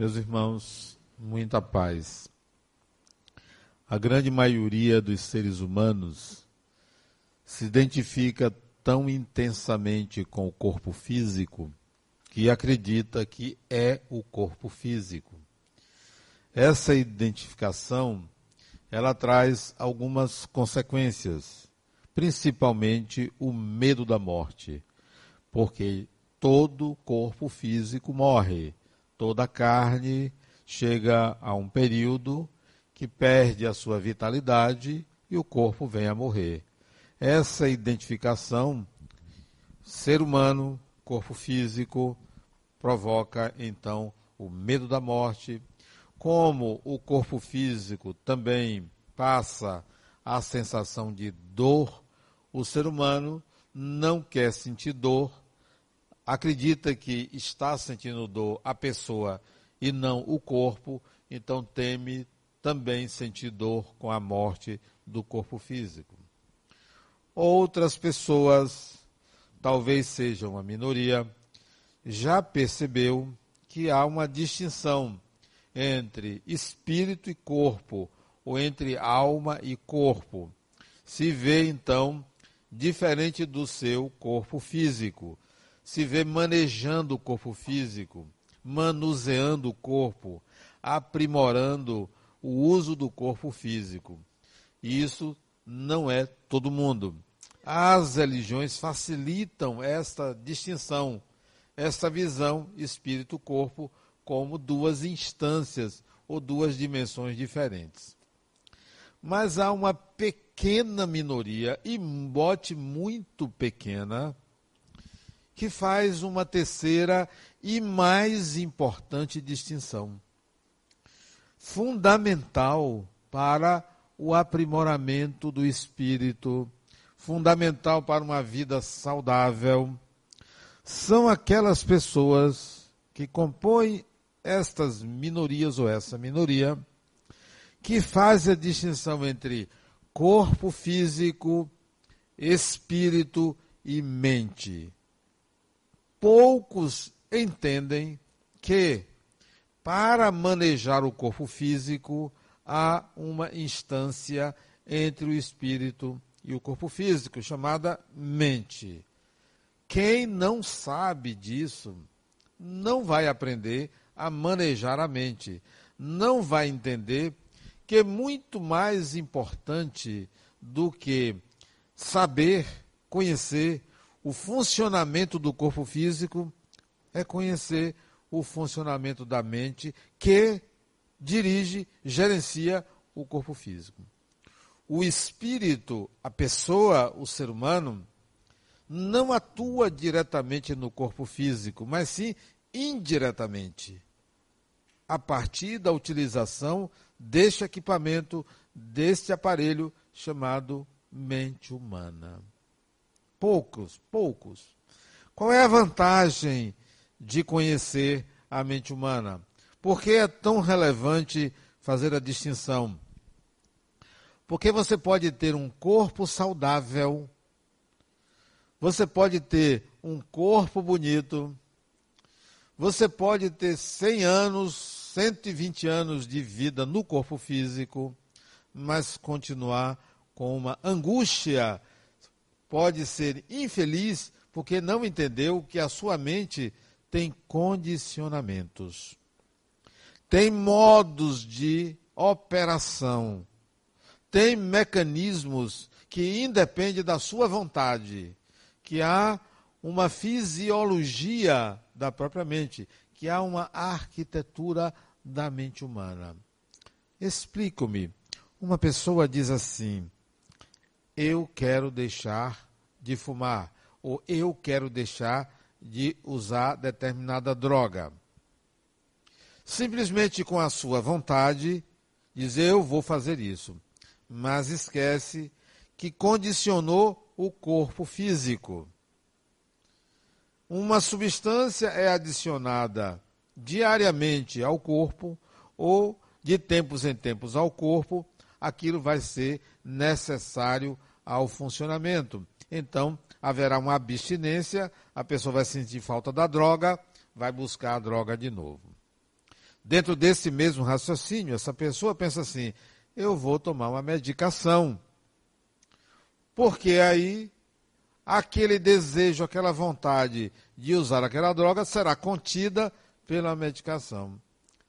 Meus irmãos, muita paz. A grande maioria dos seres humanos se identifica tão intensamente com o corpo físico que acredita que é o corpo físico. Essa identificação, ela traz algumas consequências, principalmente o medo da morte, porque todo corpo físico morre, toda carne chega a um período que perde a sua vitalidade e o corpo vem a morrer. Essa identificação, ser humano, corpo físico, provoca então o medo da morte. Como o corpo físico também passa a sensação de dor, o ser humano não quer sentir dor, acredita que está sentindo dor a pessoa e não o corpo, então teme também sentir dor com a morte do corpo físico. Outras pessoas, talvez sejam uma minoria, já percebeu que há uma distinção entre espírito e corpo, ou entre alma e corpo. Se vê, então, diferente do seu corpo físico se vê manejando o corpo físico, manuseando o corpo, aprimorando o uso do corpo físico. E isso não é todo mundo. As religiões facilitam esta distinção, esta visão espírito-corpo como duas instâncias ou duas dimensões diferentes. Mas há uma pequena minoria, e bote muito pequena, que faz uma terceira e mais importante distinção. Fundamental para o aprimoramento do espírito, fundamental para uma vida saudável, são aquelas pessoas que compõem estas minorias ou essa minoria, que faz a distinção entre corpo físico, espírito e mente poucos entendem que para manejar o corpo físico há uma instância entre o espírito e o corpo físico, chamada mente. Quem não sabe disso não vai aprender a manejar a mente, não vai entender que é muito mais importante do que saber, conhecer o funcionamento do corpo físico é conhecer o funcionamento da mente que dirige, gerencia o corpo físico. O espírito, a pessoa, o ser humano, não atua diretamente no corpo físico, mas sim indiretamente, a partir da utilização deste equipamento, deste aparelho chamado mente humana. Poucos, poucos. Qual é a vantagem de conhecer a mente humana? Por que é tão relevante fazer a distinção? Porque você pode ter um corpo saudável, você pode ter um corpo bonito, você pode ter 100 anos, 120 anos de vida no corpo físico, mas continuar com uma angústia pode ser infeliz porque não entendeu que a sua mente tem condicionamentos, tem modos de operação, tem mecanismos que independem da sua vontade, que há uma fisiologia da própria mente, que há uma arquitetura da mente humana. Explico-me. Uma pessoa diz assim: eu quero deixar de fumar ou eu quero deixar de usar determinada droga. Simplesmente com a sua vontade, diz eu vou fazer isso, mas esquece que condicionou o corpo físico. Uma substância é adicionada diariamente ao corpo ou de tempos em tempos ao corpo, aquilo vai ser necessário ao funcionamento. Então, haverá uma abstinência, a pessoa vai sentir falta da droga, vai buscar a droga de novo. Dentro desse mesmo raciocínio, essa pessoa pensa assim: eu vou tomar uma medicação. Porque aí aquele desejo, aquela vontade de usar aquela droga será contida pela medicação.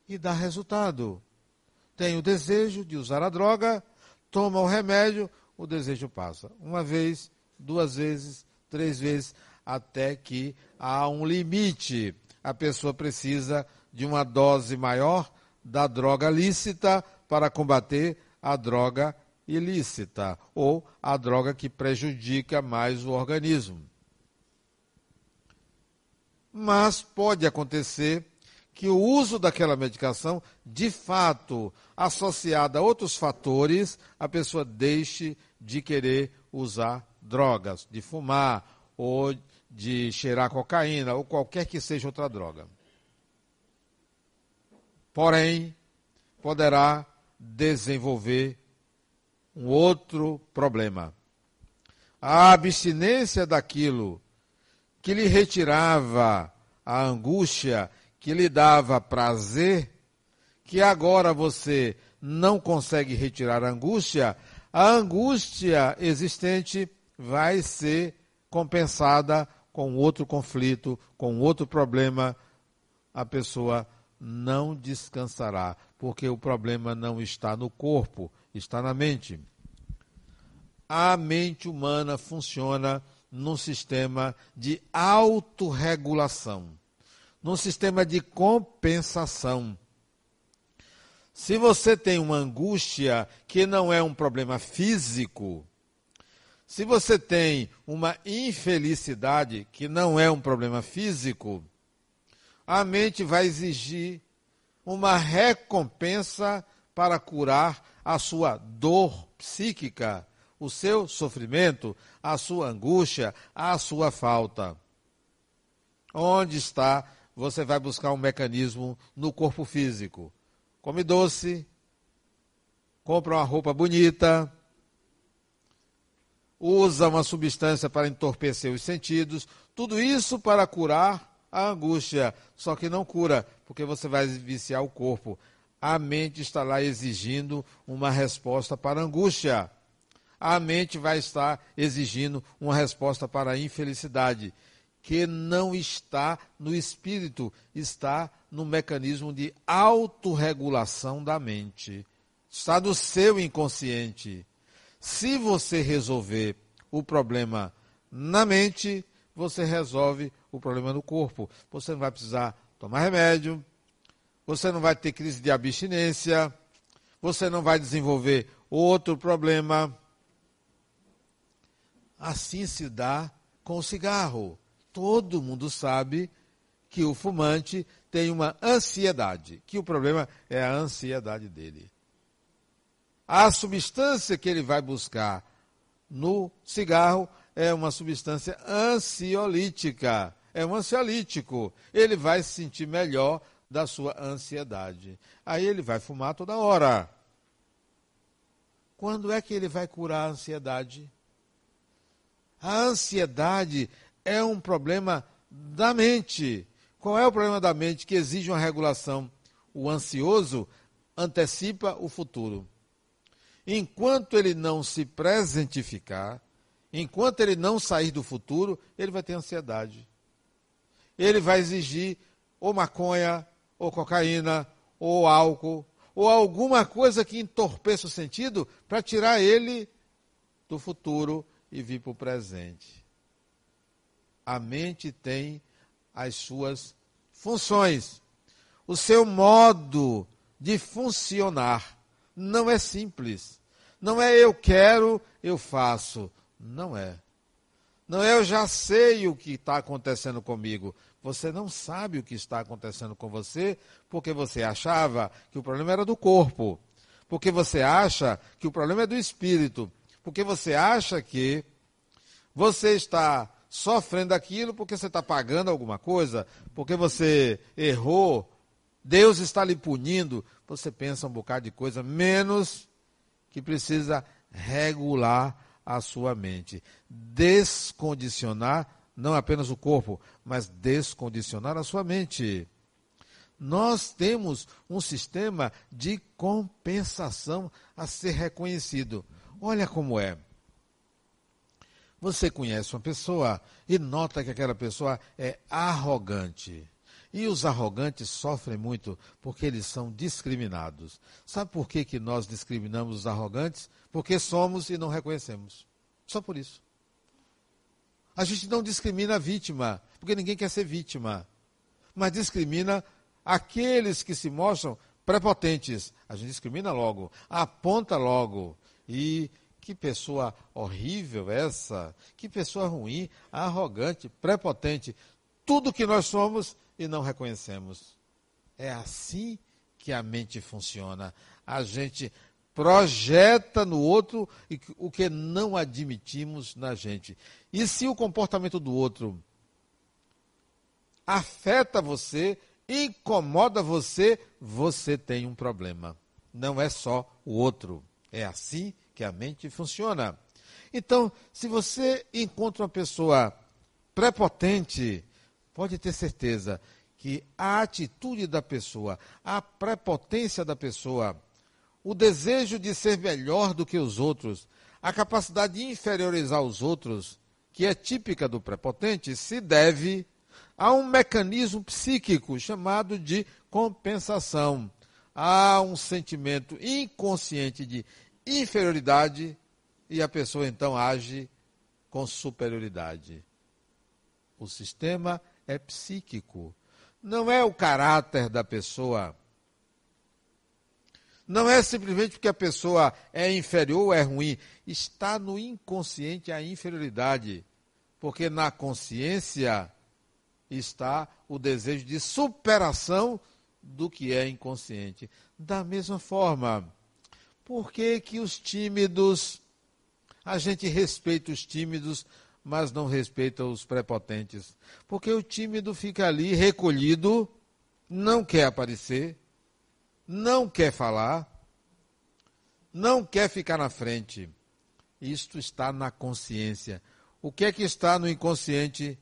E dá resultado. Tem o desejo de usar a droga, toma o remédio, o desejo passa. Uma vez, duas vezes, três vezes, até que há um limite. A pessoa precisa de uma dose maior da droga lícita para combater a droga ilícita ou a droga que prejudica mais o organismo. Mas pode acontecer que o uso daquela medicação, de fato, associada a outros fatores, a pessoa deixe de querer usar drogas, de fumar ou de cheirar cocaína ou qualquer que seja outra droga. Porém, poderá desenvolver um outro problema. A abstinência daquilo que lhe retirava a angústia, que lhe dava prazer, que agora você não consegue retirar a angústia, a angústia existente vai ser compensada com outro conflito, com outro problema. A pessoa não descansará, porque o problema não está no corpo, está na mente. A mente humana funciona num sistema de autorregulação, num sistema de compensação. Se você tem uma angústia que não é um problema físico, se você tem uma infelicidade que não é um problema físico, a mente vai exigir uma recompensa para curar a sua dor psíquica, o seu sofrimento, a sua angústia, a sua falta. Onde está? Você vai buscar um mecanismo no corpo físico. Come doce, compra uma roupa bonita, usa uma substância para entorpecer os sentidos, tudo isso para curar a angústia. Só que não cura, porque você vai viciar o corpo a mente está lá exigindo uma resposta para a angústia. A mente vai estar exigindo uma resposta para a infelicidade, que não está no espírito, está no mecanismo de autorregulação da mente. Está no seu inconsciente. Se você resolver o problema na mente, você resolve o problema no corpo. Você não vai precisar tomar remédio, você não vai ter crise de abstinência, você não vai desenvolver outro problema. Assim se dá com o cigarro. Todo mundo sabe que o fumante tem uma ansiedade, que o problema é a ansiedade dele. A substância que ele vai buscar no cigarro é uma substância ansiolítica, é um ansiolítico. Ele vai se sentir melhor da sua ansiedade. Aí ele vai fumar toda hora. Quando é que ele vai curar a ansiedade? A ansiedade é um problema da mente. Qual é o problema da mente que exige uma regulação? O ansioso antecipa o futuro. Enquanto ele não se presentificar, enquanto ele não sair do futuro, ele vai ter ansiedade. Ele vai exigir ou maconha, ou cocaína, ou álcool, ou alguma coisa que entorpeça o sentido para tirar ele do futuro e vir para o presente. A mente tem as suas funções. O seu modo de funcionar não é simples. Não é eu quero, eu faço. Não é. Não é eu já sei o que está acontecendo comigo. Você não sabe o que está acontecendo com você porque você achava que o problema era do corpo, porque você acha que o problema é do espírito, porque você acha que você está sofrendo aquilo porque você está pagando alguma coisa, porque você errou, Deus está lhe punindo. Você pensa um bocado de coisa, menos que precisa regular a sua mente, descondicionar não apenas o corpo, mas descondicionar a sua mente. nós temos um sistema de compensação a ser reconhecido. Olha como é. Você conhece uma pessoa e nota que aquela pessoa é arrogante. E os arrogantes sofrem muito porque eles são discriminados. Sabe por que, que nós discriminamos os arrogantes? Porque somos e não reconhecemos. Só por isso. A gente não discrimina a vítima, porque ninguém quer ser vítima. Mas discrimina aqueles que se mostram prepotentes. A gente discrimina logo, aponta logo. E que pessoa horrível essa, que pessoa ruim, arrogante, prepotente. Tudo que nós somos e não reconhecemos. É assim que a mente funciona. A gente projeta no outro o que não admitimos na gente. E se o comportamento do outro afeta você, incomoda você, você tem um problema. Não é só o outro. É assim que a mente funciona. Então, se você encontra uma pessoa prepotente, pode ter certeza que a atitude da pessoa, a prepotência da pessoa, o desejo de ser melhor do que os outros, a capacidade de inferiorizar os outros, que é típica do prepotente, se deve a um mecanismo psíquico chamado de compensação. Há um sentimento inconsciente de inferioridade e a pessoa então age com superioridade. O sistema é psíquico. Não é o caráter da pessoa. Não é simplesmente porque a pessoa é inferior ou é ruim. Está no inconsciente a inferioridade. Porque na consciência está o desejo de superação do que é inconsciente. Da mesma forma, por que, que os tímidos, a gente respeita os tímidos, mas não respeita os prepotentes. Porque o tímido fica ali recolhido, não quer aparecer, não quer falar, não quer ficar na frente. Isto está na consciência. O que é que está no inconsciente?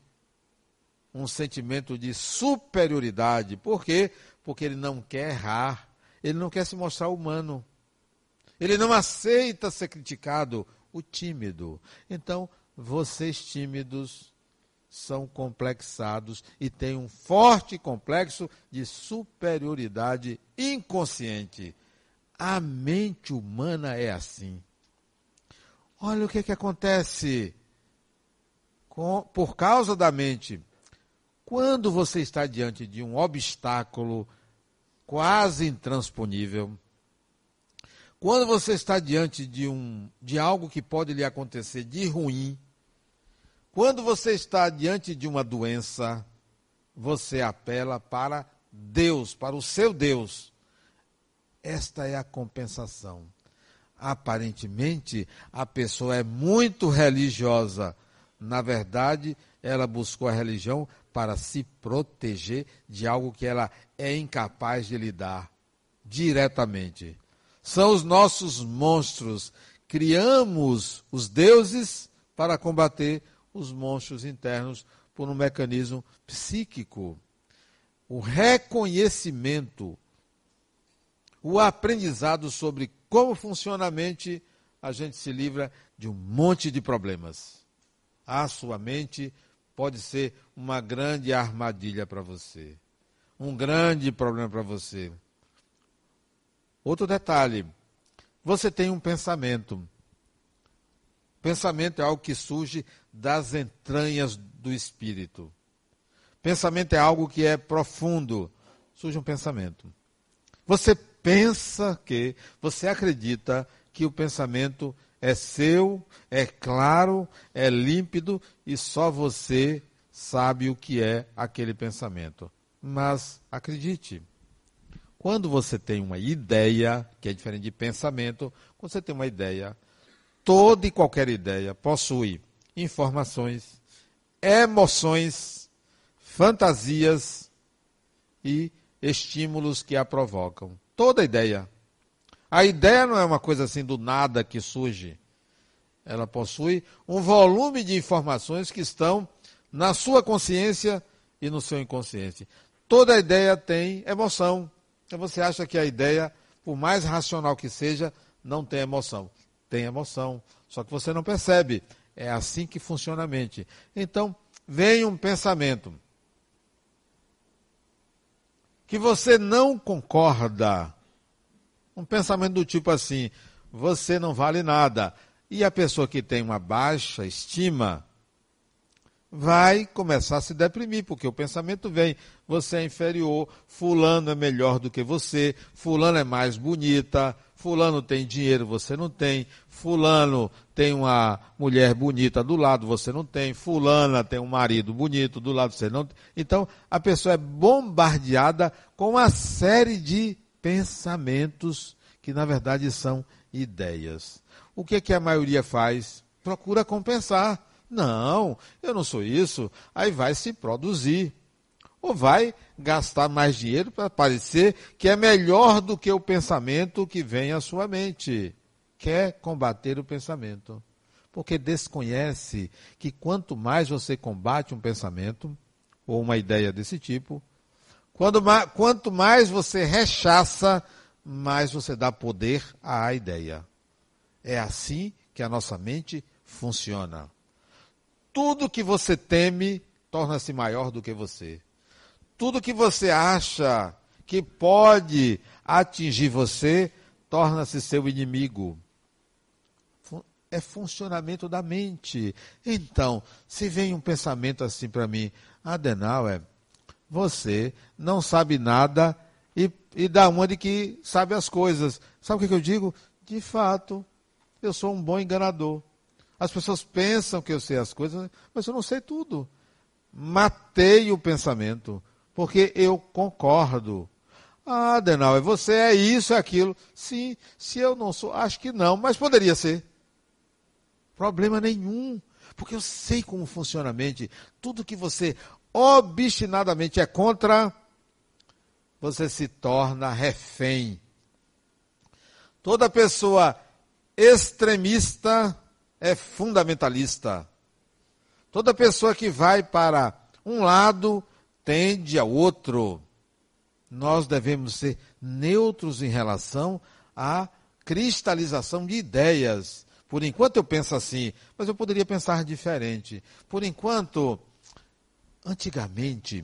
Um sentimento de superioridade. Por quê? Porque ele não quer errar, ele não quer se mostrar humano. Ele não aceita ser criticado, o tímido. Então, vocês tímidos são complexados e têm um forte complexo de superioridade inconsciente. A mente humana é assim. Olha o que, que acontece com, por causa da mente. Quando você está diante de um obstáculo quase intransponível, quando você está diante de, um, de algo que pode lhe acontecer de ruim, quando você está diante de uma doença, você apela para Deus, para o seu Deus. Esta é a compensação. Aparentemente, a pessoa é muito religiosa. Na verdade, ela buscou a religião para se proteger de algo que ela é incapaz de lidar diretamente. São os nossos monstros. Criamos os deuses para combater os monstros internos por um mecanismo psíquico. O reconhecimento, o aprendizado sobre como funciona a mente, a gente se livra de um monte de problemas. A sua mente pode ser uma grande armadilha para você, um grande problema para você. Outro detalhe: você tem um pensamento. Pensamento é algo que surge das entranhas do espírito. Pensamento é algo que é profundo. Surge um pensamento. Você pensa que, você acredita que o pensamento é seu, é claro, é límpido e só você sabe o que é aquele pensamento. Mas acredite, quando você tem uma ideia, que é diferente de pensamento, quando você tem uma ideia, toda e qualquer ideia possui informações, emoções, fantasias e estímulos que a provocam. Toda ideia. A ideia não é uma coisa assim do nada que surge. Ela possui um volume de informações que estão na sua consciência e no seu inconsciente. toda ideia tem emoção. Então você acha que a ideia, por mais racional que seja, não tem emoção. Tem emoção, só que você não percebe. É assim que funciona a mente. Então, vem um pensamento que você não concorda. Um pensamento do tipo assim: você não vale nada. E a pessoa que tem uma baixa estima vai começar a se deprimir, porque o pensamento vem: você é inferior, Fulano é melhor do que você, Fulano é mais bonita, Fulano tem dinheiro, você não tem, Fulano tem uma mulher bonita do lado, você não tem, Fulana tem um marido bonito do lado, você não tem. Então, a pessoa é bombardeada com uma série de pensamentos que, na verdade, são ideias. O que, é que a maioria faz? Procura compensar. Não, eu não sou isso. Aí vai se produzir. Ou vai gastar mais dinheiro para parecer que é melhor do que o pensamento que vem à sua mente. Quer combater o pensamento. Porque desconhece que quanto mais você combate um pensamento, ou uma ideia desse tipo, quanto mais você rechaça, mais você dá poder à ideia. É assim que a nossa mente funciona. Tudo que você teme torna-se maior do que você. Tudo que você acha que pode atingir você torna-se seu inimigo. É funcionamento da mente. Então, se vem um pensamento assim para mim, Adenauer, você não sabe nada e, e dá uma de que sabe as coisas. Sabe o que, que eu digo? De fato, eu sou um bom enganador. As pessoas pensam que eu sei as coisas, mas eu não sei tudo. Matei o pensamento, porque eu concordo. Ah, Adenauer, você é isso, é aquilo. Sim, se eu não sou, acho que não, mas poderia ser. Problema nenhum, porque eu sei como funciona a mente. Tudo que você obstinadamente é contra, você se torna refém. Toda pessoa extremista é fundamentalista. Toda pessoa que vai para um lado tende ao outro. Nós devemos ser neutros em relação à cristalização de ideias. Por enquanto eu penso assim, mas eu poderia pensar diferente. Por enquanto, antigamente,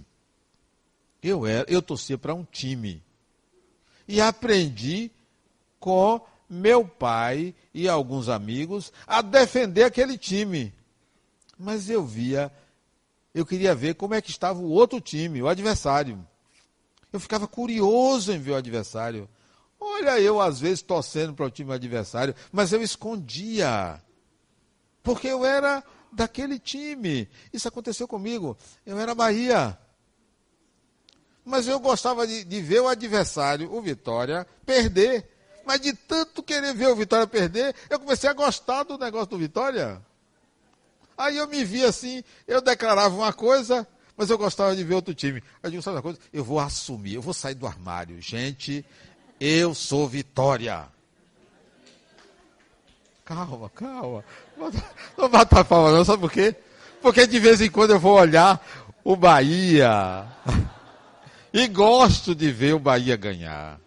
eu era, eu torcia para um time. E aprendi com meu pai e alguns amigos a defender aquele time. Mas eu via, eu queria ver como é que estava o outro time, o adversário. Eu ficava curioso em ver o adversário. Olha, eu às vezes torcendo para o time adversário, mas eu escondia. Porque eu era daquele time. Isso aconteceu comigo. Eu era Bahia. Mas eu gostava de, de ver o adversário, o Vitória, perder. Mas de tanto querer ver o Vitória perder, eu comecei a gostar do negócio do Vitória. Aí eu me vi assim, eu declarava uma coisa, mas eu gostava de ver outro time. Aí eu digo, sabe uma coisa? Eu vou assumir, eu vou sair do armário. Gente, eu sou Vitória. Calma, calma. Não bata a palma não, sabe por quê? Porque de vez em quando eu vou olhar o Bahia. E gosto de ver o Bahia ganhar.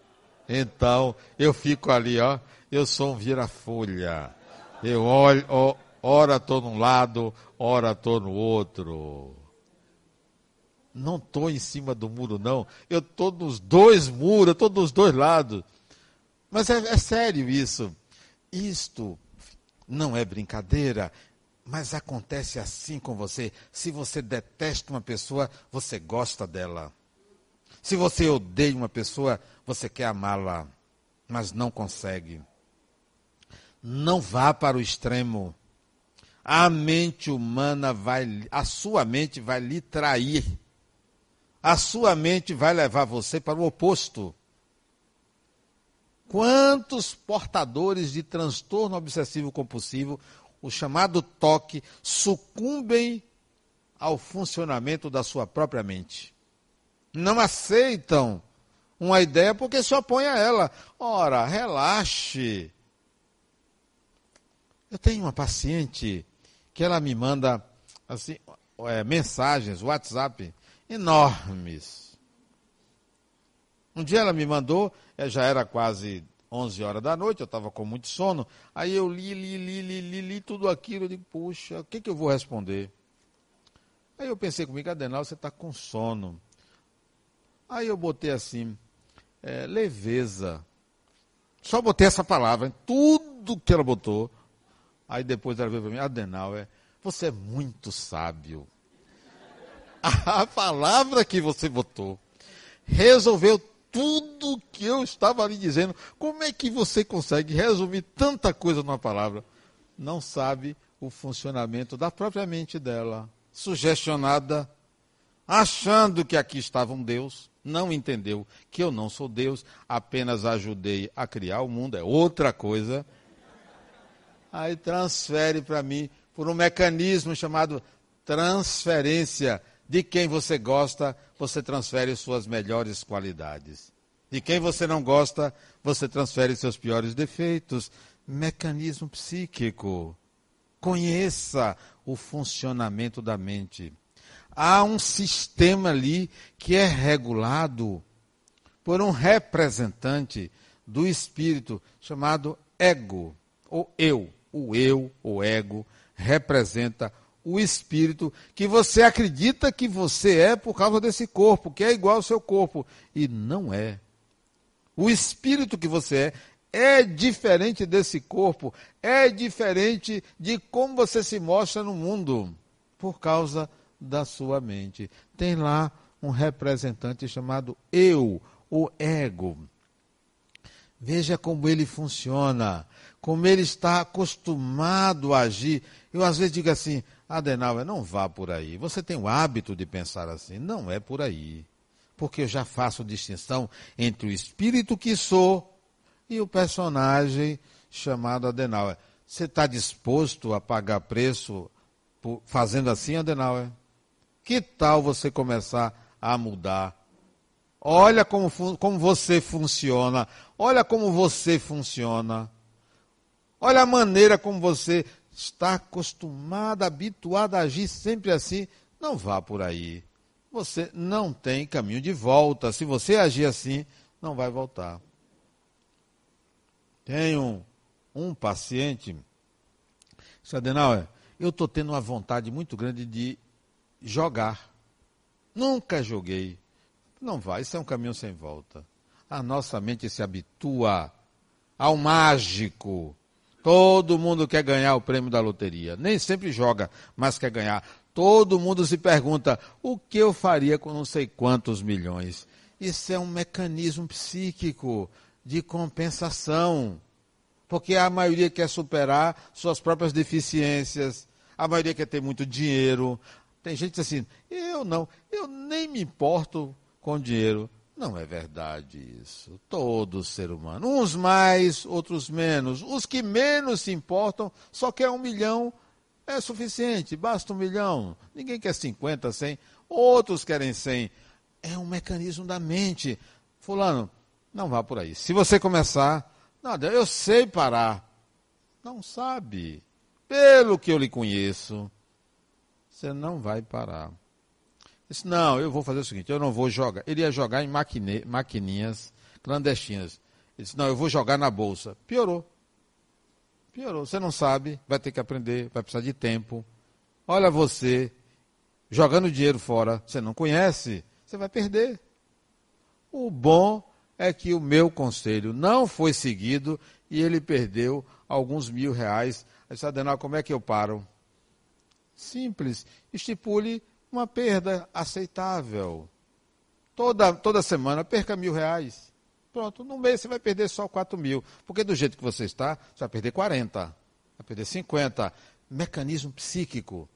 Então, eu fico ali, ó, eu sou um vira-folha. Eu olho, ó, ora estou num lado, ora estou no outro. Não estou em cima do muro, não. Eu estou nos dois muros, estou dos dois lados. Mas é, é sério isso. Isto não é brincadeira, mas acontece assim com você. Se você detesta uma pessoa, você gosta dela. Se você odeia uma pessoa, você quer amá-la, mas não consegue. Não vá para o extremo. A mente humana vai, a sua mente vai lhe trair. A sua mente vai levar você para o oposto. Quantos portadores de transtorno obsessivo compulsivo, o chamado toque, sucumbem ao funcionamento da sua própria mente? Não aceitam uma ideia porque se opõem a ela. Ora, relaxe. Eu tenho uma paciente que ela me manda assim, é, mensagens, WhatsApp, enormes. Um dia ela me mandou, eh, já era quase 11 horas da noite, eu estava com muito sono. Aí eu li, li, li, li, li, li tudo aquilo. Eu digo, puxa, o que, que eu vou responder? Aí eu pensei comigo, Adenal, você está com sono. Aí eu botei assim, é, leveza. Só botei essa palavra, tudo que ela botou. Aí depois ela veio para mim, Adenal, é, você é muito sábio. A palavra que você botou resolveu tudo que eu estava ali dizendo. Como é que você consegue resumir tanta coisa numa palavra? Não sabe o funcionamento da própria mente dela, sugestionada, achando que aqui estava um Deus, não entendeu que eu não sou Deus, apenas ajudei a criar o mundo, é outra coisa. Aí transfere para mim por um mecanismo chamado transferência de quem você gosta, você transfere suas melhores qualidades. De quem você não gosta, você transfere seus piores defeitos. Mecanismo psíquico. Conheça o funcionamento da mente. Há um sistema ali que é regulado por um representante do espírito chamado ego, ou eu. O eu, o ego, representa o espírito que você acredita que você é por causa desse corpo, que é igual ao seu corpo. E não é. O espírito que você é é diferente desse corpo, é diferente de como você se mostra no mundo, por causa da sua mente. Tem lá um representante chamado eu, o ego. Veja como ele funciona, como ele está acostumado a agir. Eu às vezes digo assim: Adenauer, não vá por aí. Você tem o hábito de pensar assim. Não é por aí. Porque eu já faço distinção entre o espírito que sou e o personagem chamado Adenauer. Você está disposto a pagar preço por, fazendo assim, Adenauer? Que tal você começar a mudar? Olha como, como você funciona. Olha como você funciona. Olha a maneira como você está acostumada, habituada a agir sempre assim, não vá por aí. Você não tem caminho de volta. Se você agir assim, não vai voltar. Tenho um, paciente, Sadenauer, eu estou tendo uma vontade muito grande de jogar. Nunca joguei. Não vai, isso é um caminho sem volta. A nossa mente se habitua ao mágico, Todo mundo quer ganhar o prêmio da loteria. Nem sempre joga, mas quer ganhar. Todo mundo se pergunta: o que eu faria com não sei quantos milhões? Isso é um mecanismo psíquico de compensação. Porque a maioria quer superar suas próprias deficiências, a maioria quer ter muito dinheiro. Tem gente que diz assim: eu não, eu nem me importo com dinheiro. Não é verdade isso. Todo ser humano, uns mais, outros menos. Os que menos se importam, só quer um milhão, é suficiente, basta um milhão. Ninguém quer 50, 100, outros querem 100. É um mecanismo da mente. Fulano, não vá por aí. Se você começar, nada, eu sei parar. Não sabe. Pelo que eu lhe conheço, você não vai parar. Disse, não, eu vou fazer o seguinte, eu não vou jogar. Ele ia jogar em maquine, maquininhas clandestinas. Ele disse, não, eu vou jogar na bolsa. Piorou. Piorou. Você não sabe, vai ter que aprender, vai precisar de tempo. Olha você, jogando dinheiro fora, você não conhece, você vai perder. O bom é que o meu conselho não foi seguido e ele perdeu alguns mil reais. Aí disse, Adenal, como é que eu paro? Simples. Estipule uma perda aceitável. Toda, toda semana perca mil reais. Pronto, no mês você vai perder só 4 mil. Porque do jeito que você está, você vai perder 40, vai perder 50. Mecanismo psíquico.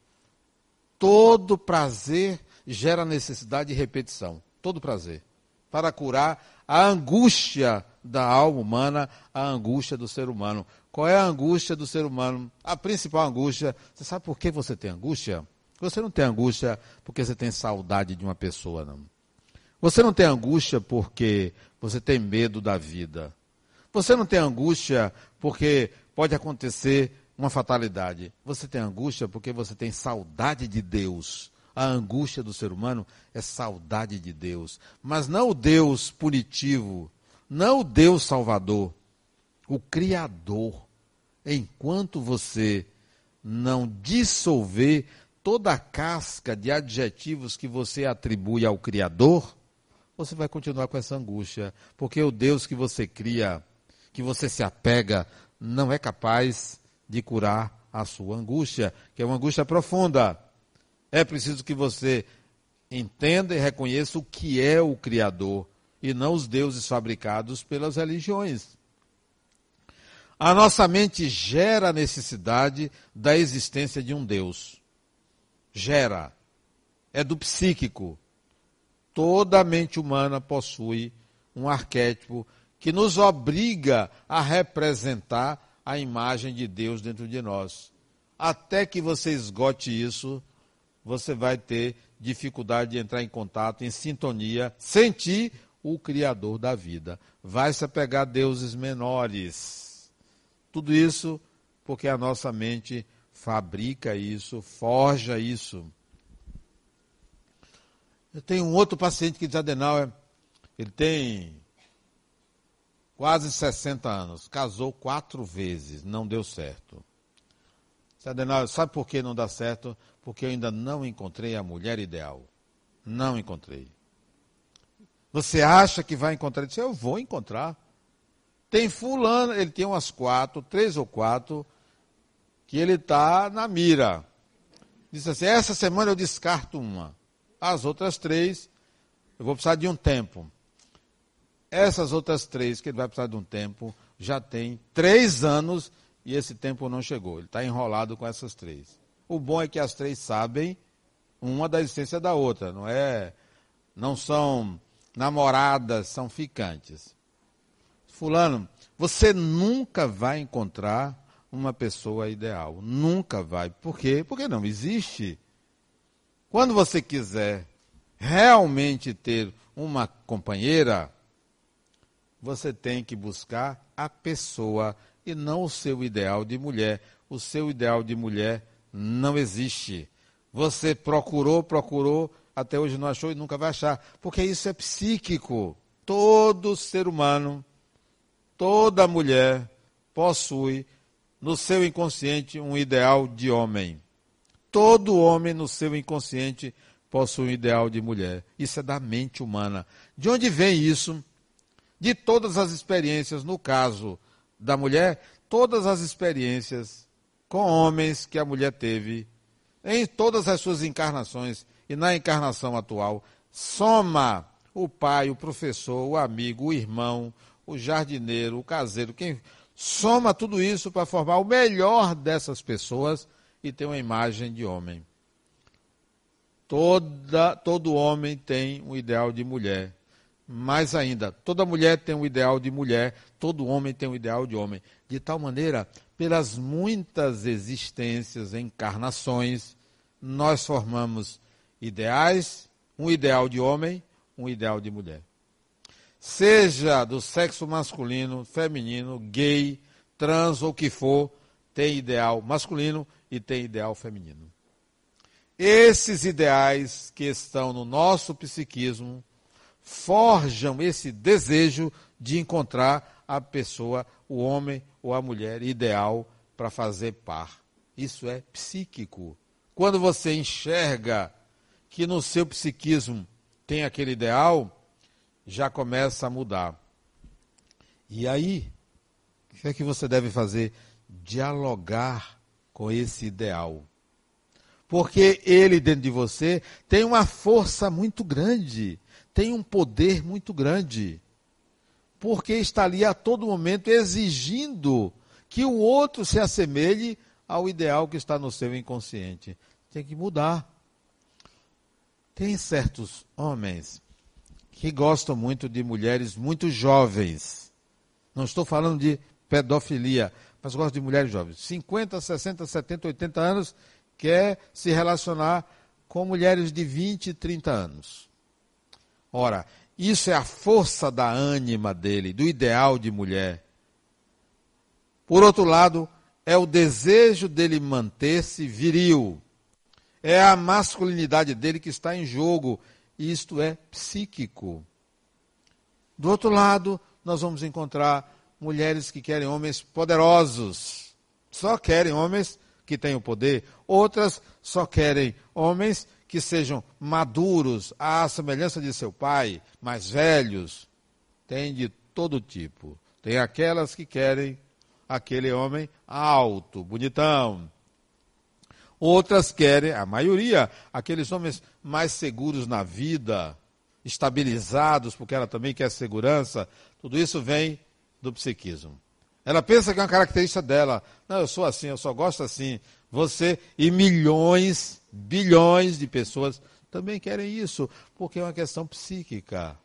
Todo prazer gera necessidade de repetição. Todo prazer. Para curar a angústia da alma humana, a angústia do ser humano. Qual é a angústia do ser humano? A principal angústia. Você sabe por que você tem angústia? Você não tem angústia porque você tem saudade de uma pessoa, não. Você não tem angústia porque você tem medo da vida. Você não tem angústia porque pode acontecer uma fatalidade. Você tem angústia porque você tem saudade de Deus. a angústia do ser humano é saudade de Deus. Mas não o Deus punitivo, não o Deus salvador, o Criador. Enquanto você não dissolver toda a casca de adjetivos que você atribui ao Criador, você vai continuar com essa angústia. Porque o Deus que você cria, que você se apega, não é capaz de curar a sua angústia, que é uma angústia profunda. É preciso que você entenda e reconheça o que é o Criador e não os deuses fabricados pelas religiões. A nossa mente gera a necessidade da existência de um Deus. Gera. É do psíquico. Toda mente humana possui um arquétipo que nos obriga a representar a imagem de Deus dentro de nós. Até que você esgote isso, você vai ter dificuldade de entrar em contato, em sintonia, sentir o Criador da vida. Vai se apegar a deuses menores. Tudo isso porque a nossa mente fabrica isso, forja isso. Eu tenho um outro paciente que diz Adenauer, ele tem quase 60 anos, casou quatro vezes, não deu certo. Adenauer, sabe por que não dá certo? Porque eu ainda não encontrei a mulher ideal. Não encontrei. Você acha que vai encontrar? Disse, eu vou encontrar. Tem fulano, ele tem umas quatro, três ou quatro, que ele está na mira. Disse assim, essa semana eu descarto uma. As outras três, eu vou precisar de um tempo. Essas outras três, que ele vai precisar de um tempo, já tem três anos e esse tempo não chegou. Ele está enrolado com essas três. O bom é que as três sabem uma da existência da outra, não é? Não são namoradas, são ficantes. Fulano, você nunca vai encontrar uma pessoa ideal. Nunca vai. Por quê? Porque não existe. Quando você quiser realmente ter uma companheira, você tem que buscar a pessoa e não o seu ideal de mulher. O seu ideal de mulher não existe. Você procurou, procurou, até hoje não achou e nunca vai achar, porque isso é psíquico. Todo ser humano, toda mulher possui no seu inconsciente um ideal de homem. Todo homem no seu inconsciente possui um ideal de mulher. Isso é da mente humana. De onde vem isso? De todas as experiências, no caso da mulher, todas as experiências com homens que a mulher teve, em todas as suas encarnações e na encarnação atual, soma o pai, o professor, o amigo, o irmão, o jardineiro, o caseiro, quem soma tudo isso para formar o melhor dessas pessoas e ter uma imagem de homem. Toda, todo homem tem um ideal de mulher. Mais ainda, toda mulher tem um ideal de mulher, todo homem tem um ideal de homem. De tal maneira, pelas muitas existências, encarnações, nós formamos ideais, um ideal de homem, um ideal de mulher. Seja do sexo masculino, feminino, gay, trans ou que for, tem ideal masculino e tem ideal feminino. Esses ideais que estão no nosso psiquismo, forjam esse desejo de encontrar a pessoa, o homem ou a mulher ideal para fazer par. Isso é psíquico. Quando você enxerga que no seu psiquismo tem aquele ideal, já começa a mudar. E aí, o que é que você deve fazer? Dialogar com esse ideal. Porque ele dentro de você tem uma força muito grande tem um poder muito grande, porque está ali a todo momento exigindo que o outro se assemelhe ao ideal que está no seu inconsciente. Tem que mudar. Tem certos homens que gostam muito de mulheres muito jovens. Não estou falando de pedofilia, mas gosto de mulheres jovens. 50, 60, 70, 80 anos, quer se relacionar com mulheres de 20, 30 anos. Ora, isso é a força da ânima dele, do ideal de mulher. Por outro lado, é o desejo dele manter-se viril. É a masculinidade dele que está em jogo. Isto é psíquico. Do outro lado, nós vamos encontrar mulheres que querem homens poderosos. Só querem homens que tenham poder. Outras só querem homens que sejam maduros, à semelhança de seu pai, mais velhos. Tem de todo tipo. Tem aquelas que querem aquele homem alto, bonitão. Outras querem, a maioria, aqueles homens mais seguros na vida, estabilizados, porque ela também quer segurança. Tudo isso vem do psiquismo. Ela pensa que é uma característica dela. Não, eu sou assim, eu só gosto assim. Você e milhões, bilhões de pessoas também querem isso, porque é uma questão psíquica.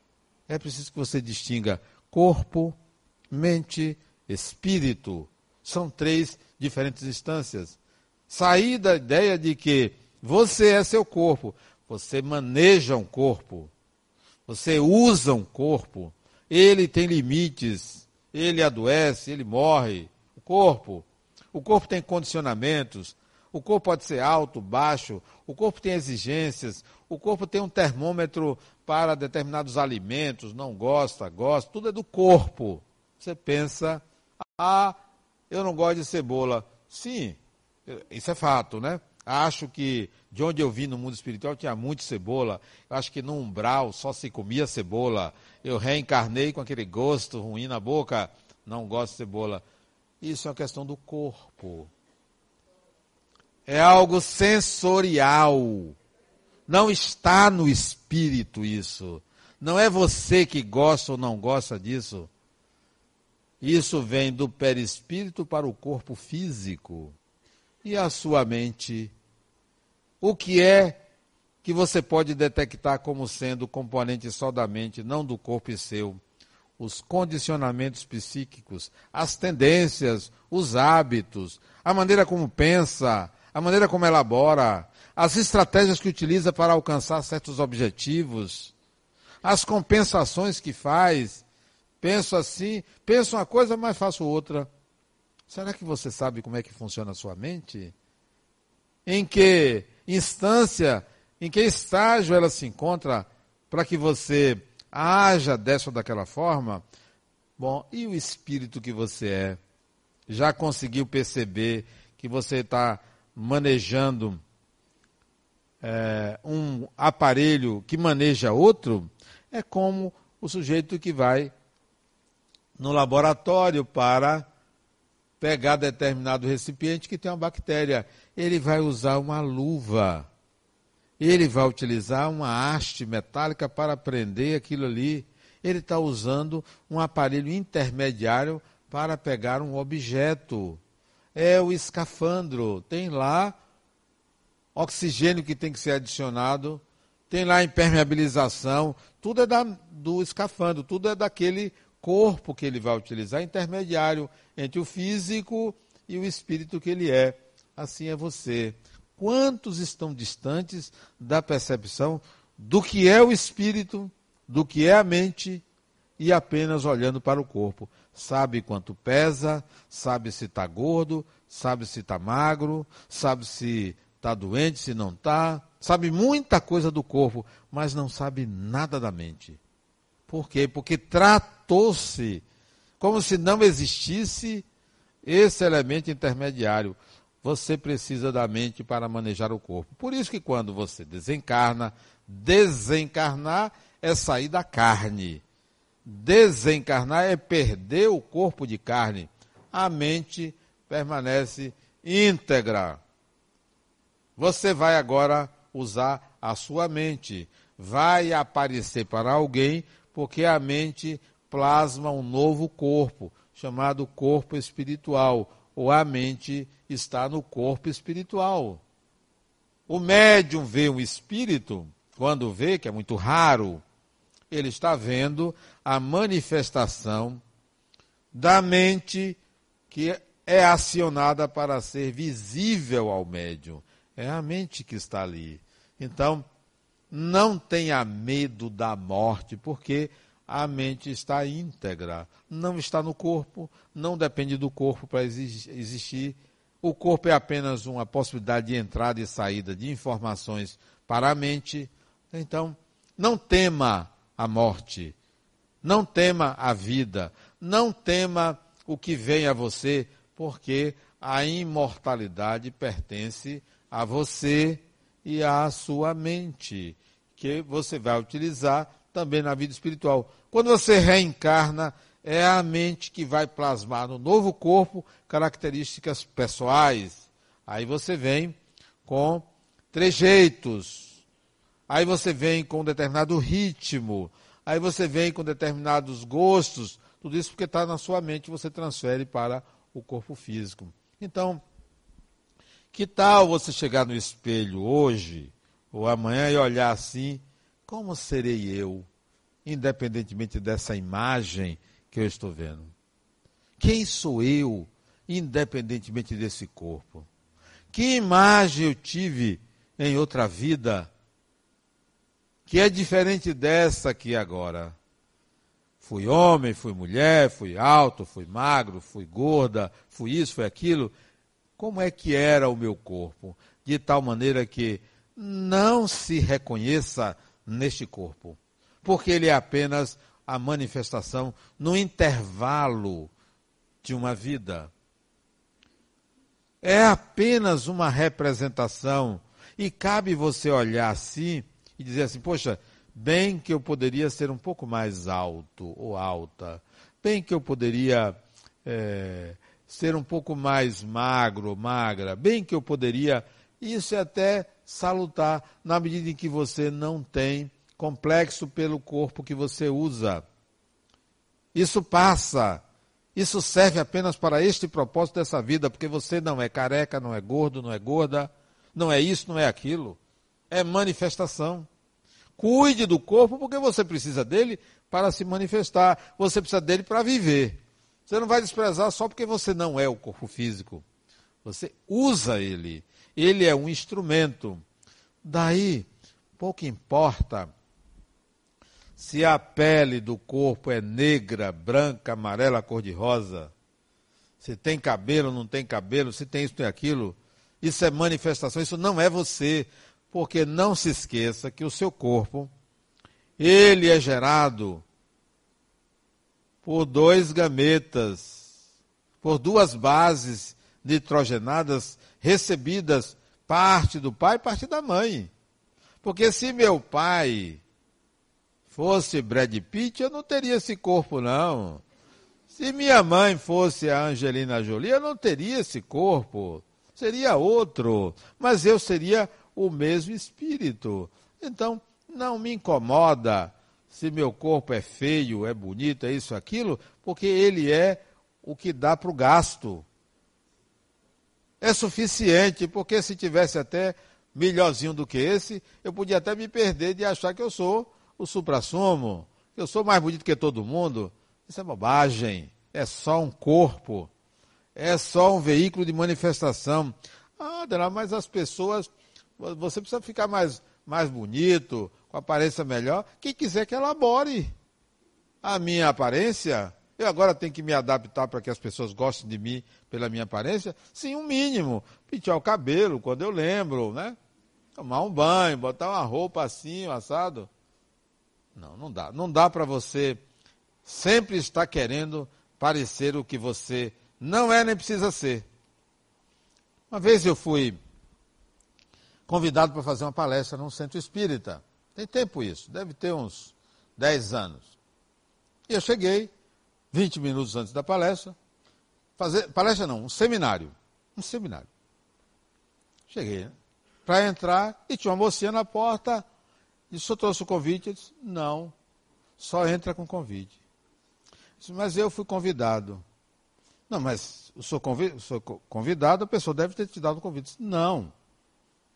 É preciso que você distinga corpo, mente, espírito. São três diferentes instâncias. Sair da ideia de que você é seu corpo, você maneja um corpo, você usa um corpo, ele tem limites, ele adoece, ele morre. O corpo. O corpo tem condicionamentos. O corpo pode ser alto, baixo. O corpo tem exigências. O corpo tem um termômetro para determinados alimentos. Não gosta, gosta. Tudo é do corpo. Você pensa, ah, eu não gosto de cebola. Sim, isso é fato, né? Acho que de onde eu vim no mundo espiritual tinha muito cebola. Eu acho que no umbral só se comia cebola. Eu reencarnei com aquele gosto ruim na boca. Não gosto de cebola. Isso é uma questão do corpo. É algo sensorial. Não está no espírito isso. Não é você que gosta ou não gosta disso. Isso vem do perispírito para o corpo físico. E a sua mente o que é que você pode detectar como sendo componente só da mente, não do corpo e seu? Os condicionamentos psíquicos, as tendências, os hábitos, a maneira como pensa, a maneira como elabora, as estratégias que utiliza para alcançar certos objetivos, as compensações que faz. Penso assim, penso uma coisa, mas faço outra. Será que você sabe como é que funciona a sua mente? Em que instância, em que estágio ela se encontra para que você haja dessa ou daquela forma? Bom, e o espírito que você é? Já conseguiu perceber que você está manejando é, um aparelho que maneja outro? É como o sujeito que vai no laboratório para pegar determinado recipiente que tem uma bactéria ele vai usar uma luva. Ele vai utilizar uma haste metálica para prender aquilo ali. Ele está usando um aparelho intermediário para pegar um objeto. É o escafandro. Tem lá oxigênio que tem que ser adicionado, tem lá impermeabilização. Tudo é da, do escafandro, tudo é daquele corpo que ele vai utilizar, intermediário entre o físico e o espírito que ele é assim é você. Quantos estão distantes da percepção do que é o espírito, do que é a mente e apenas olhando para o corpo? Sabe quanto pesa, sabe se está gordo, sabe se está magro, sabe se está doente, se não está, sabe muita coisa do corpo, mas não sabe nada da mente. Por quê? Porque tratou-se como se não existisse esse elemento intermediário você precisa da mente para manejar o corpo. Por isso que quando você desencarna, desencarnar é sair da carne. Desencarnar é perder o corpo de carne. A mente permanece íntegra. Você vai agora usar a sua mente. Vai aparecer para alguém, porque a mente plasma um novo corpo, chamado corpo espiritual, ou a mente está no corpo espiritual. O médium vê um espírito, quando vê, que é muito raro, ele está vendo a manifestação da mente que é acionada para ser visível ao médium. É a mente que está ali. Então, não tenha medo da morte, porque a mente está íntegra, não está no corpo, não depende do corpo para existir, o corpo é apenas uma possibilidade de entrada e saída de informações para a mente. Então, não tema a morte, não tema a vida, não tema o que vem a você, porque a imortalidade pertence a você e à sua mente, que você vai utilizar também na vida espiritual. Quando você reencarna, é a mente que vai plasmar no novo corpo características pessoais. Aí você vem com trejeitos. Aí você vem com um determinado ritmo. Aí você vem com determinados gostos. Tudo isso porque está na sua mente, você transfere para o corpo físico. Então, que tal você chegar no espelho hoje ou amanhã e olhar assim, como serei eu, independentemente dessa imagem que eu estou vendo? Quem sou eu, independentemente desse corpo? Que imagem eu tive em outra vida que é diferente dessa aqui agora? Fui homem, fui mulher, fui alto, fui magro, fui gorda, fui isso, fui aquilo. Como é que era o meu corpo? De tal maneira que não se reconheça neste corpo, porque ele é apenas a manifestação no intervalo de uma vida. É apenas uma representação. E cabe você olhar assim e dizer assim: poxa, bem que eu poderia ser um pouco mais alto ou alta, bem que eu poderia é, ser um pouco mais magro magra, bem que eu poderia. Isso é até salutar, na medida em que você não tem complexo pelo corpo que você usa. Isso passa. Isso serve apenas para este propósito dessa vida, porque você não é careca, não é gordo, não é gorda, não é isso, não é aquilo. É manifestação. Cuide do corpo, porque você precisa dele para se manifestar. Você precisa dele para viver. Você não vai desprezar só porque você não é o corpo físico. Você usa ele. Ele é um instrumento. Daí, pouco importa se a pele do corpo é negra, branca, amarela, cor-de-rosa, se tem cabelo, não tem cabelo, se tem isso, tem aquilo, isso é manifestação, isso não é você, porque não se esqueça que o seu corpo, ele é gerado por dois gametas, por duas bases nitrogenadas recebidas parte do pai e parte da mãe. Porque se meu pai fosse Brad Pitt, eu não teria esse corpo, não. Se minha mãe fosse a Angelina Jolie, eu não teria esse corpo. Seria outro. Mas eu seria o mesmo espírito. Então, não me incomoda se meu corpo é feio, é bonito, é isso, aquilo, porque ele é o que dá para o gasto. É suficiente, porque se tivesse até melhorzinho do que esse, eu podia até me perder de achar que eu sou o supra-sumo, eu sou mais bonito que todo mundo, isso é bobagem. É só um corpo. É só um veículo de manifestação. Ah, Adela, mas as pessoas. Você precisa ficar mais, mais bonito, com aparência melhor. Quem quiser que elabore a minha aparência. Eu agora tenho que me adaptar para que as pessoas gostem de mim pela minha aparência? Sim, um mínimo. Pintar o cabelo quando eu lembro, né? Tomar um banho, botar uma roupa assim, assado. Não, não dá. Não dá para você sempre estar querendo parecer o que você não é nem precisa ser. Uma vez eu fui convidado para fazer uma palestra num centro espírita. Tem tempo isso, deve ter uns 10 anos. E eu cheguei, 20 minutos antes da palestra, fazer, palestra não, um seminário. Um seminário. Cheguei né? para entrar e tinha uma mocinha na porta O senhor trouxe o convite? Eu disse, não, só entra com convite. Disse, mas eu fui convidado. Não, mas o senhor, convidado, a pessoa deve ter te dado o convite. Disse, não,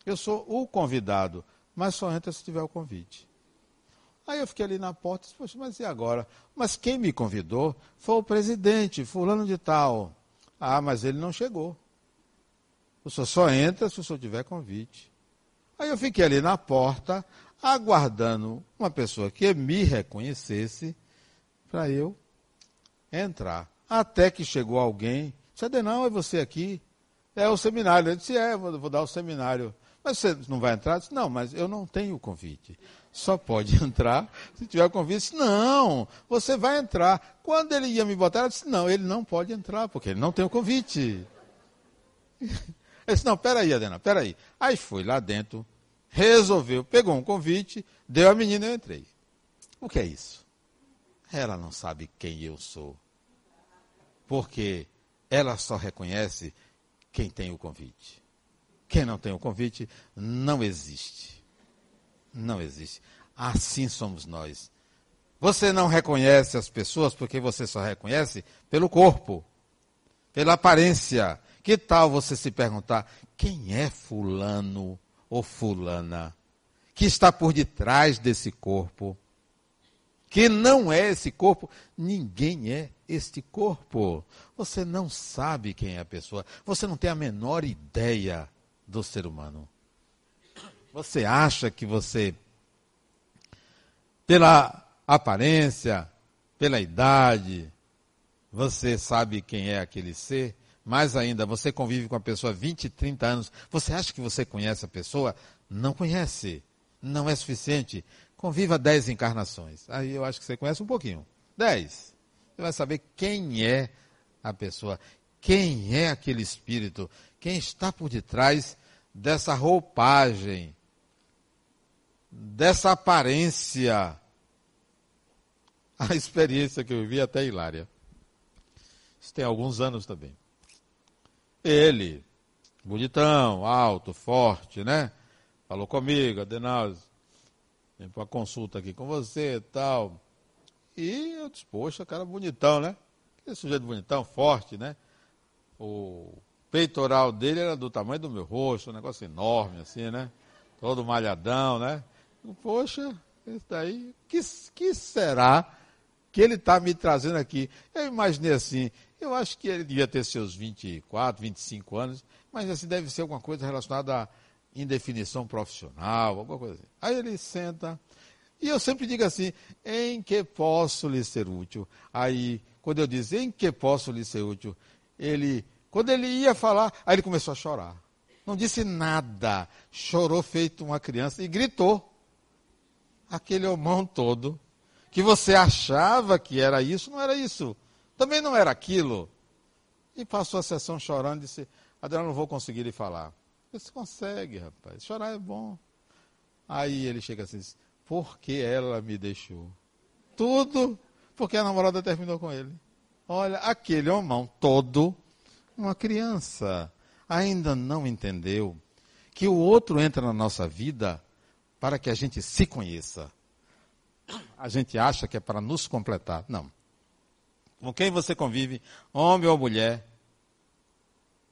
eu sou o convidado, mas só entra se tiver o convite. Aí eu fiquei ali na porta e disse, poxa, mas e agora? Mas quem me convidou foi o presidente, fulano de tal. Ah, mas ele não chegou. O senhor só entra se o senhor tiver convite. Aí eu fiquei ali na porta, aguardando uma pessoa que me reconhecesse para eu entrar. Até que chegou alguém, disse, não, é você aqui. É o seminário. Ele disse, é, vou, vou dar o seminário. Mas você não vai entrar? Eu disse, não, mas eu não tenho convite. Só pode entrar se tiver convite. Disse, não, você vai entrar. Quando ele ia me botar, eu disse, não, ele não pode entrar, porque ele não tem o convite. Eu disse, não, peraí, Adena, peraí. Aí foi lá dentro, resolveu, pegou um convite, deu a menina e eu entrei. O que é isso? Ela não sabe quem eu sou. Porque ela só reconhece quem tem o convite. Quem não tem o convite não existe. Não existe. Assim somos nós. Você não reconhece as pessoas porque você só reconhece pelo corpo, pela aparência. Que tal você se perguntar quem é fulano ou fulana que está por detrás desse corpo? Que não é esse corpo, ninguém é este corpo. Você não sabe quem é a pessoa, você não tem a menor ideia do ser humano. Você acha que você, pela aparência, pela idade, você sabe quem é aquele ser? Mais ainda, você convive com a pessoa 20, 30 anos, você acha que você conhece a pessoa? Não conhece. Não é suficiente. Conviva 10 encarnações. Aí eu acho que você conhece um pouquinho. 10. Você vai saber quem é a pessoa, quem é aquele espírito, quem está por detrás dessa roupagem, dessa aparência. A experiência que eu vivi até hilária. Isso tem alguns anos também. Ele, bonitão, alto, forte, né? Falou comigo, Adenauso, vem para consulta aqui com você e tal. E eu disse, poxa, cara bonitão, né? Esse sujeito bonitão, forte, né? O peitoral dele era do tamanho do meu rosto, um negócio enorme, assim, né? Todo malhadão, né? Poxa, esse daí, que, que será que ele está me trazendo aqui? Eu imaginei assim, eu acho que ele devia ter seus 24, 25 anos, mas assim deve ser alguma coisa relacionada à indefinição profissional, alguma coisa assim. Aí ele senta, e eu sempre digo assim, em que posso lhe ser útil? Aí, quando eu disse, em que posso lhe ser útil? Ele, quando ele ia falar, aí ele começou a chorar. Não disse nada, chorou feito uma criança e gritou. Aquele homão todo, que você achava que era isso, não era isso. Também não era aquilo. E passou a sessão chorando e disse: Adriano, não vou conseguir lhe falar. Você consegue, rapaz. Chorar é bom. Aí ele chega assim: diz, Por que ela me deixou? Tudo porque a namorada terminou com ele. Olha, aquele homão todo, uma criança, ainda não entendeu que o outro entra na nossa vida para que a gente se conheça. A gente acha que é para nos completar. Não com quem você convive, homem ou mulher,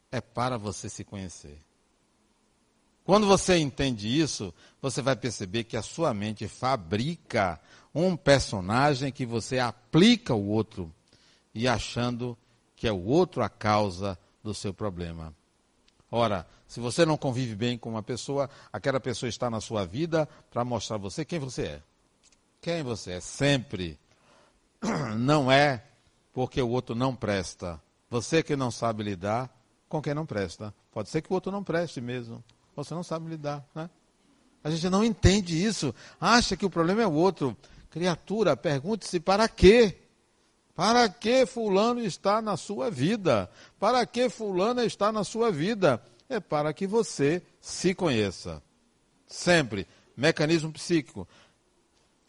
é para você se conhecer. Quando você entende isso, você vai perceber que a sua mente fabrica um personagem que você aplica o outro e achando que é o outro a causa do seu problema. Ora, se você não convive bem com uma pessoa, aquela pessoa está na sua vida para mostrar a você quem você é. Quem você é sempre. Não é porque o outro não presta. Você que não sabe lidar com quem não presta. Pode ser que o outro não preste mesmo. Você não sabe lidar, né? A gente não entende isso. Acha que o problema é o outro. Criatura, pergunte-se para quê? Para que fulano está na sua vida? Para que fulana está na sua vida? É para que você se conheça. Sempre. Mecanismo psíquico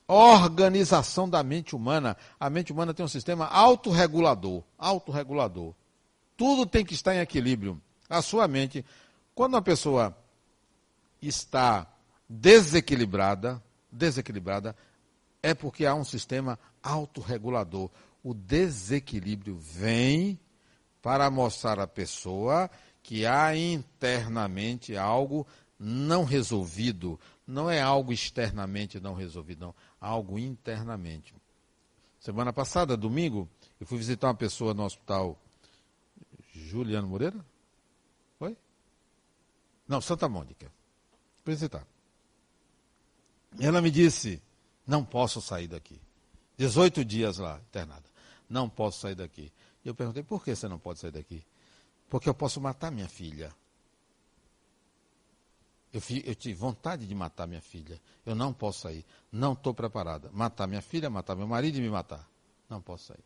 organização da mente humana. A mente humana tem um sistema autorregulador. Autorregulador. Tudo tem que estar em equilíbrio. A sua mente, quando uma pessoa está desequilibrada, desequilibrada, é porque há um sistema autorregulador. O desequilíbrio vem para mostrar à pessoa que há internamente algo não resolvido, não é algo externamente não resolvido, não. Algo internamente. Semana passada, domingo, eu fui visitar uma pessoa no hospital Juliano Moreira? Foi? Não, Santa Mônica. Fui visitar. Ela me disse: não posso sair daqui. 18 dias lá, internada. Não posso sair daqui. E eu perguntei: por que você não pode sair daqui? Porque eu posso matar minha filha. Eu, eu, tive vontade de matar minha filha. Eu não posso sair. Não estou preparada. Matar minha filha, matar meu marido e me matar. Não posso sair.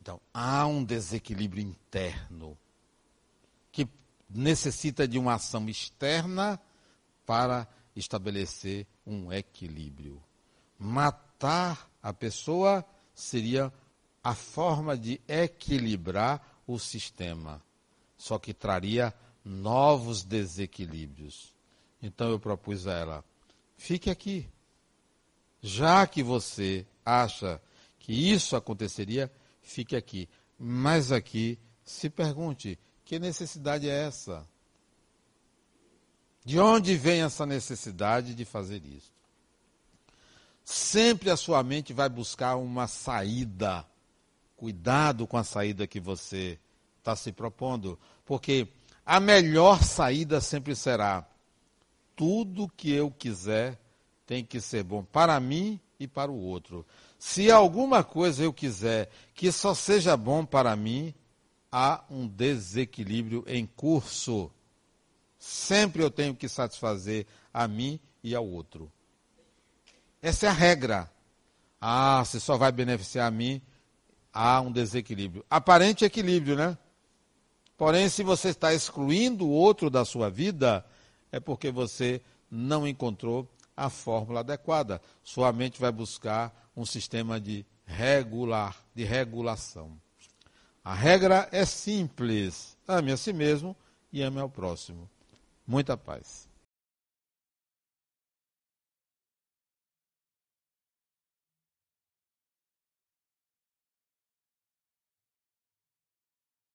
Então, há um desequilíbrio interno que necessita de uma ação externa para estabelecer um equilíbrio. Matar a pessoa seria a forma de equilibrar o sistema, só que traria novos desequilíbrios. Então eu propus a ela: fique aqui. Já que você acha que isso aconteceria, fique aqui. Mas aqui se pergunte: que necessidade é essa? De onde vem essa necessidade de fazer isso? Sempre a sua mente vai buscar uma saída. Cuidado com a saída que você está se propondo, porque a melhor saída sempre será: tudo que eu quiser tem que ser bom para mim e para o outro. Se alguma coisa eu quiser que só seja bom para mim, há um desequilíbrio em curso. Sempre eu tenho que satisfazer a mim e ao outro. Essa é a regra. Ah, se só vai beneficiar a mim, há um desequilíbrio. Aparente equilíbrio, né? Porém, se você está excluindo o outro da sua vida, é porque você não encontrou a fórmula adequada. Sua mente vai buscar um sistema de regular, de regulação. A regra é simples: ame a si mesmo e ame ao próximo. Muita paz.